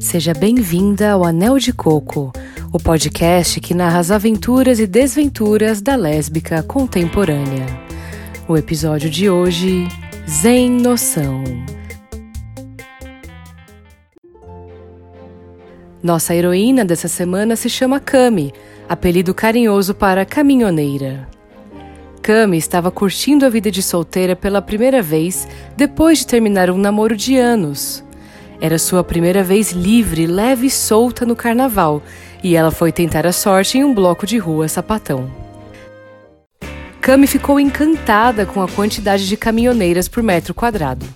Seja bem-vinda ao Anel de Coco, o podcast que narra as aventuras e desventuras da lésbica contemporânea. O episódio de hoje: Zen Noção. Nossa heroína dessa semana se chama Cami, apelido carinhoso para caminhoneira. Cami estava curtindo a vida de solteira pela primeira vez depois de terminar um namoro de anos. Era sua primeira vez livre, leve e solta no carnaval, e ela foi tentar a sorte em um bloco de rua sapatão. Cami ficou encantada com a quantidade de caminhoneiras por metro quadrado.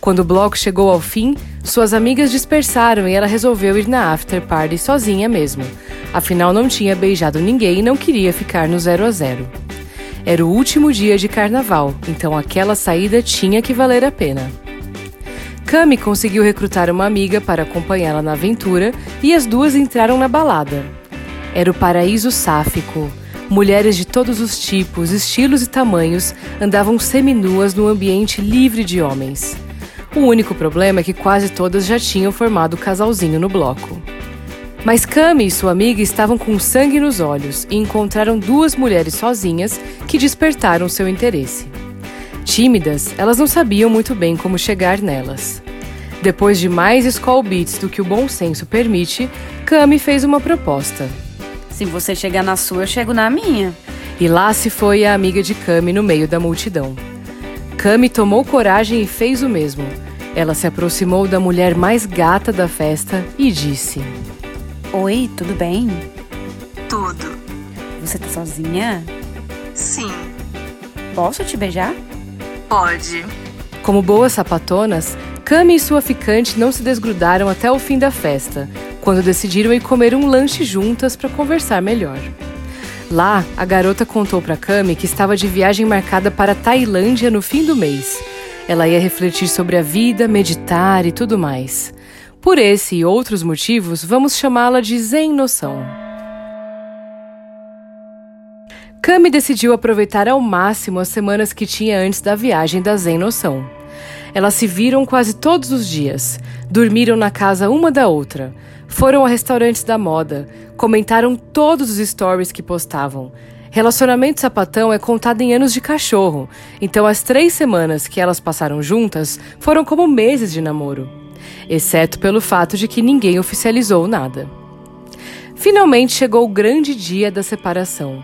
Quando o bloco chegou ao fim, suas amigas dispersaram e ela resolveu ir na after party sozinha mesmo. Afinal, não tinha beijado ninguém e não queria ficar no zero a zero. Era o último dia de carnaval, então aquela saída tinha que valer a pena. Cami conseguiu recrutar uma amiga para acompanhá-la na aventura e as duas entraram na balada. Era o paraíso sáfico. Mulheres de todos os tipos, estilos e tamanhos andavam seminuas no ambiente livre de homens. O único problema é que quase todas já tinham formado casalzinho no bloco. Mas Cami e sua amiga estavam com sangue nos olhos e encontraram duas mulheres sozinhas que despertaram seu interesse. Tímidas, elas não sabiam muito bem como chegar nelas. Depois de mais skull beats do que o bom senso permite, Cami fez uma proposta. Se você chegar na sua, eu chego na minha. E lá se foi a amiga de Cami no meio da multidão. Cami tomou coragem e fez o mesmo. Ela se aproximou da mulher mais gata da festa e disse: Oi, tudo bem? Tudo. Você tá sozinha? Sim, Posso te beijar? Pode. Como boas sapatonas, Cami e sua ficante não se desgrudaram até o fim da festa, quando decidiram ir comer um lanche juntas para conversar melhor. Lá, a garota contou para Cami que estava de viagem marcada para a Tailândia no fim do mês. Ela ia refletir sobre a vida, meditar e tudo mais. Por esse e outros motivos, vamos chamá-la de Zen Noção. Cami decidiu aproveitar ao máximo as semanas que tinha antes da viagem da Zen Noção. Elas se viram quase todos os dias, dormiram na casa uma da outra, foram a restaurantes da moda, comentaram todos os stories que postavam. Relacionamento sapatão é contado em anos de cachorro, então as três semanas que elas passaram juntas foram como meses de namoro. Exceto pelo fato de que ninguém oficializou nada. Finalmente chegou o grande dia da separação.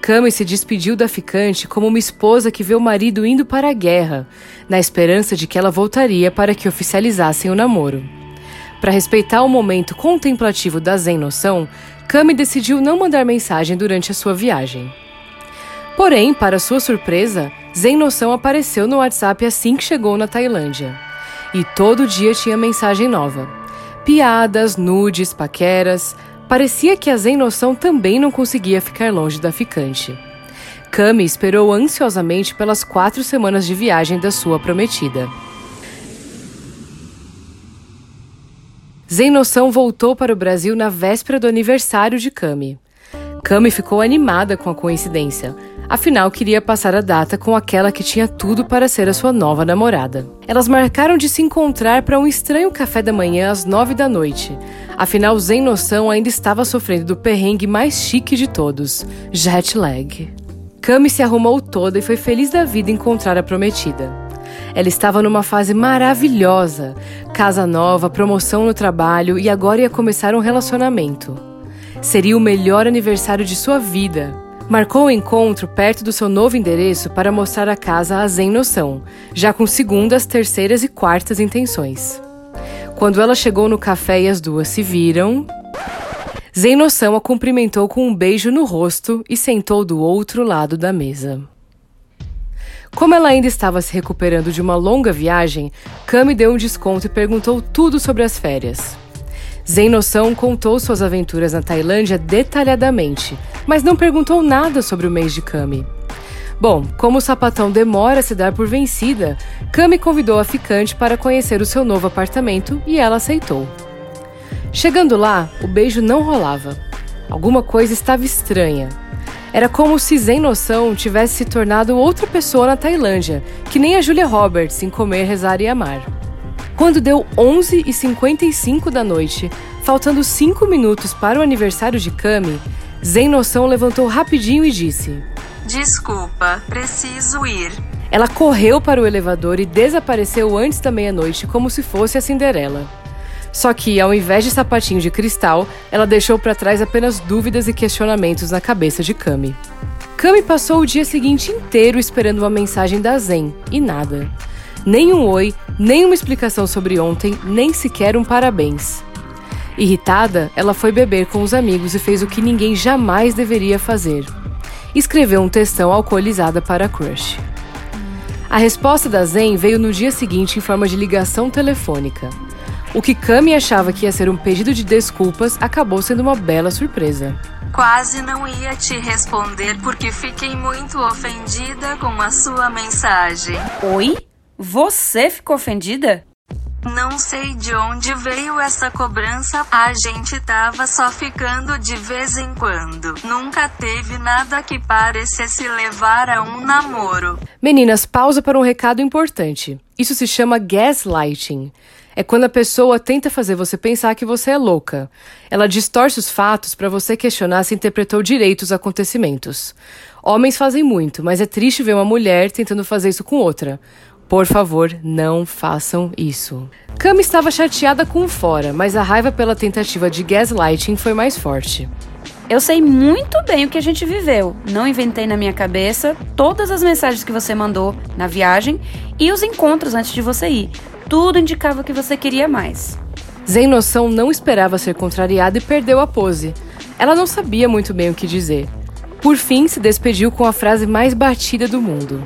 Cami se despediu da ficante como uma esposa que vê o marido indo para a guerra, na esperança de que ela voltaria para que oficializassem o namoro. Para respeitar o momento contemplativo da Zen Noção, Cami decidiu não mandar mensagem durante a sua viagem. Porém, para sua surpresa, Zen Noção apareceu no WhatsApp assim que chegou na Tailândia. E todo dia tinha mensagem nova. Piadas, nudes, paqueras. Parecia que a Zen Noção também não conseguia ficar longe da ficante. Cami esperou ansiosamente pelas quatro semanas de viagem da sua prometida. Zen Noção voltou para o Brasil na véspera do aniversário de Cami. Cami ficou animada com a coincidência, afinal queria passar a data com aquela que tinha tudo para ser a sua nova namorada. Elas marcaram de se encontrar para um estranho café da manhã às nove da noite. Afinal, Zen Noção ainda estava sofrendo do perrengue mais chique de todos, jet lag. Cami se arrumou toda e foi feliz da vida encontrar a prometida. Ela estava numa fase maravilhosa: casa nova, promoção no trabalho e agora ia começar um relacionamento. Seria o melhor aniversário de sua vida. Marcou o encontro perto do seu novo endereço para mostrar a casa a Zen Noção, já com segundas, terceiras e quartas intenções. Quando ela chegou no café e as duas se viram, Zen Noção a cumprimentou com um beijo no rosto e sentou do outro lado da mesa. Como ela ainda estava se recuperando de uma longa viagem, Cami deu um desconto e perguntou tudo sobre as férias. Zen Noção contou suas aventuras na Tailândia detalhadamente, mas não perguntou nada sobre o mês de Cami. Bom, como o sapatão demora a se dar por vencida, Cami convidou a ficante para conhecer o seu novo apartamento e ela aceitou. Chegando lá, o beijo não rolava. Alguma coisa estava estranha. Era como se Zen Noção tivesse se tornado outra pessoa na Tailândia, que nem a Julia Roberts em Comer, Rezar e Amar. Quando deu 11h55 da noite, faltando 5 minutos para o aniversário de Cami, Zen Noção levantou rapidinho e disse: Desculpa, preciso ir. Ela correu para o elevador e desapareceu antes da meia-noite, como se fosse a Cinderela. Só que, ao invés de sapatinho de cristal, ela deixou para trás apenas dúvidas e questionamentos na cabeça de Kami. Kami passou o dia seguinte inteiro esperando uma mensagem da Zen e nada. Nem um oi, nem uma explicação sobre ontem, nem sequer um parabéns. Irritada, ela foi beber com os amigos e fez o que ninguém jamais deveria fazer: escreveu um textão alcoolizada para a crush. A resposta da Zen veio no dia seguinte em forma de ligação telefônica. O que Kami achava que ia ser um pedido de desculpas acabou sendo uma bela surpresa. Quase não ia te responder porque fiquei muito ofendida com a sua mensagem. Oi? Você ficou ofendida? Não sei de onde veio essa cobrança, a gente tava só ficando de vez em quando. Nunca teve nada que parecesse levar a um namoro. Meninas, pausa para um recado importante. Isso se chama gaslighting. É quando a pessoa tenta fazer você pensar que você é louca. Ela distorce os fatos para você questionar se interpretou direito os acontecimentos. Homens fazem muito, mas é triste ver uma mulher tentando fazer isso com outra. Por favor, não façam isso. Cami estava chateada com o fora, mas a raiva pela tentativa de gaslighting foi mais forte. Eu sei muito bem o que a gente viveu. Não inventei na minha cabeça todas as mensagens que você mandou na viagem e os encontros antes de você ir. Tudo indicava que você queria mais. Zen Noção não esperava ser contrariada e perdeu a pose. Ela não sabia muito bem o que dizer. Por fim, se despediu com a frase mais batida do mundo.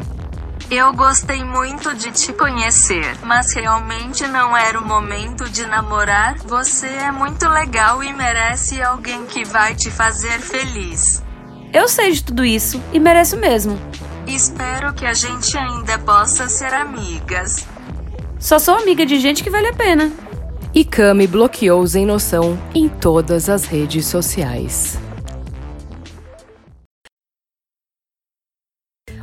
Eu gostei muito de te conhecer, mas realmente não era o momento de namorar. Você é muito legal e merece alguém que vai te fazer feliz. Eu sei de tudo isso e mereço mesmo. Espero que a gente ainda possa ser amigas. Só sou amiga de gente que vale a pena. E Kami bloqueou Zen Noção em todas as redes sociais.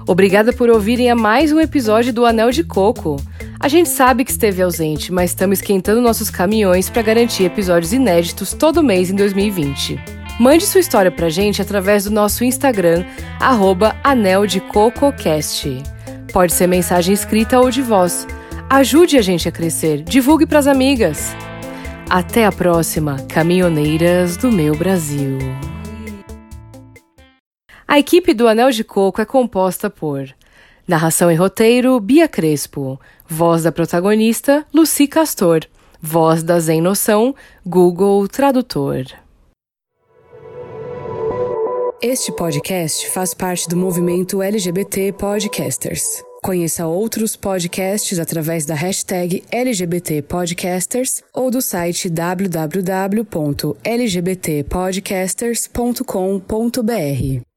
Obrigada por ouvirem a mais um episódio do Anel de Coco. A gente sabe que esteve ausente, mas estamos esquentando nossos caminhões para garantir episódios inéditos todo mês em 2020. Mande sua história pra gente através do nosso Instagram, arroba aneldecococast. Pode ser mensagem escrita ou de voz. Ajude a gente a crescer, divulgue pras amigas. Até a próxima, caminhoneiras do meu Brasil. A equipe do Anel de Coco é composta por narração e roteiro Bia Crespo, voz da protagonista Lucy Castor, voz da Zen Noção Google Tradutor. Este podcast faz parte do movimento LGBT Podcasters. Conheça outros podcasts através da hashtag LGBT Podcasters ou do site www.lgbtpodcasters.com.br.